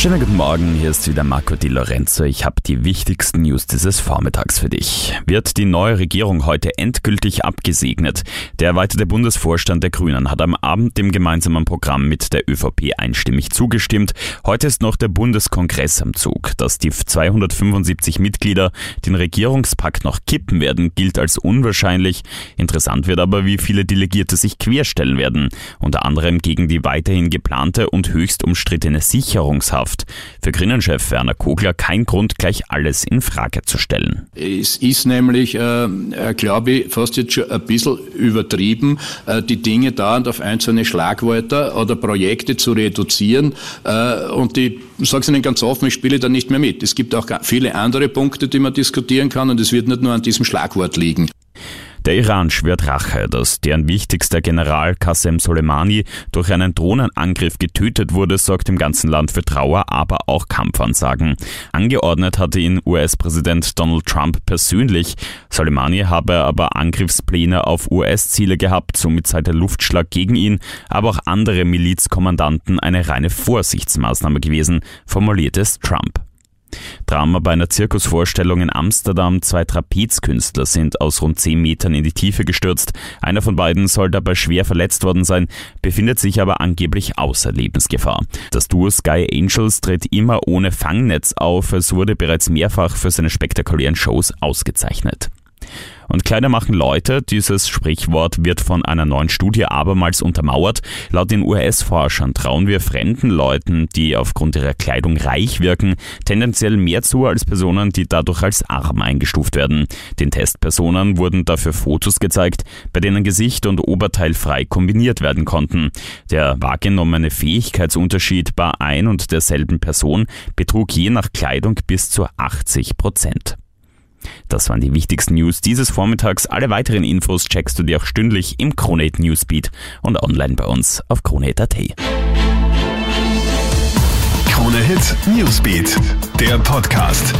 Schönen guten Morgen, hier ist wieder Marco Di Lorenzo. Ich habe die wichtigsten News dieses Vormittags für dich. Wird die neue Regierung heute endgültig abgesegnet? Der erweiterte Bundesvorstand der Grünen hat am Abend dem gemeinsamen Programm mit der ÖVP einstimmig zugestimmt. Heute ist noch der Bundeskongress am Zug. Dass die 275 Mitglieder den Regierungspakt noch kippen werden, gilt als unwahrscheinlich. Interessant wird aber, wie viele Delegierte sich querstellen werden. Unter anderem gegen die weiterhin geplante und höchst umstrittene Sicherungshaft Wirtschaft. Für Grünen-Chef Werner Kogler kein Grund, gleich alles in Frage zu stellen. Es ist nämlich, äh, äh, glaube ich, fast jetzt schon ein bisschen übertrieben, äh, die Dinge dauernd auf einzelne Schlagwörter oder Projekte zu reduzieren. Äh, und ich sage es Ihnen ganz offen, ich spiele da nicht mehr mit. Es gibt auch viele andere Punkte, die man diskutieren kann und es wird nicht nur an diesem Schlagwort liegen. Der Iran schwört Rache, dass deren wichtigster General Qasem Soleimani durch einen Drohnenangriff getötet wurde, sorgt im ganzen Land für Trauer, aber auch Kampfansagen. Angeordnet hatte ihn US-Präsident Donald Trump persönlich. Soleimani habe aber Angriffspläne auf US-Ziele gehabt, somit sei der Luftschlag gegen ihn, aber auch andere Milizkommandanten eine reine Vorsichtsmaßnahme gewesen, formuliert es Trump. Drama bei einer Zirkusvorstellung in Amsterdam. Zwei Trapezkünstler sind aus rund 10 Metern in die Tiefe gestürzt. Einer von beiden soll dabei schwer verletzt worden sein, befindet sich aber angeblich außer Lebensgefahr. Das Duo Sky Angels tritt immer ohne Fangnetz auf. Es wurde bereits mehrfach für seine spektakulären Shows ausgezeichnet. Und Kleider machen Leute, dieses Sprichwort wird von einer neuen Studie abermals untermauert. Laut den US-Forschern trauen wir fremden Leuten, die aufgrund ihrer Kleidung reich wirken, tendenziell mehr zu als Personen, die dadurch als arm eingestuft werden. Den Testpersonen wurden dafür Fotos gezeigt, bei denen Gesicht und Oberteil frei kombiniert werden konnten. Der wahrgenommene Fähigkeitsunterschied bei ein und derselben Person betrug je nach Kleidung bis zu 80 Prozent. Das waren die wichtigsten News dieses Vormittags. Alle weiteren Infos checkst du dir auch stündlich im Kronate Newsbeat und online bei uns auf kronate.at. Krone Hit Newsbeat, der Podcast.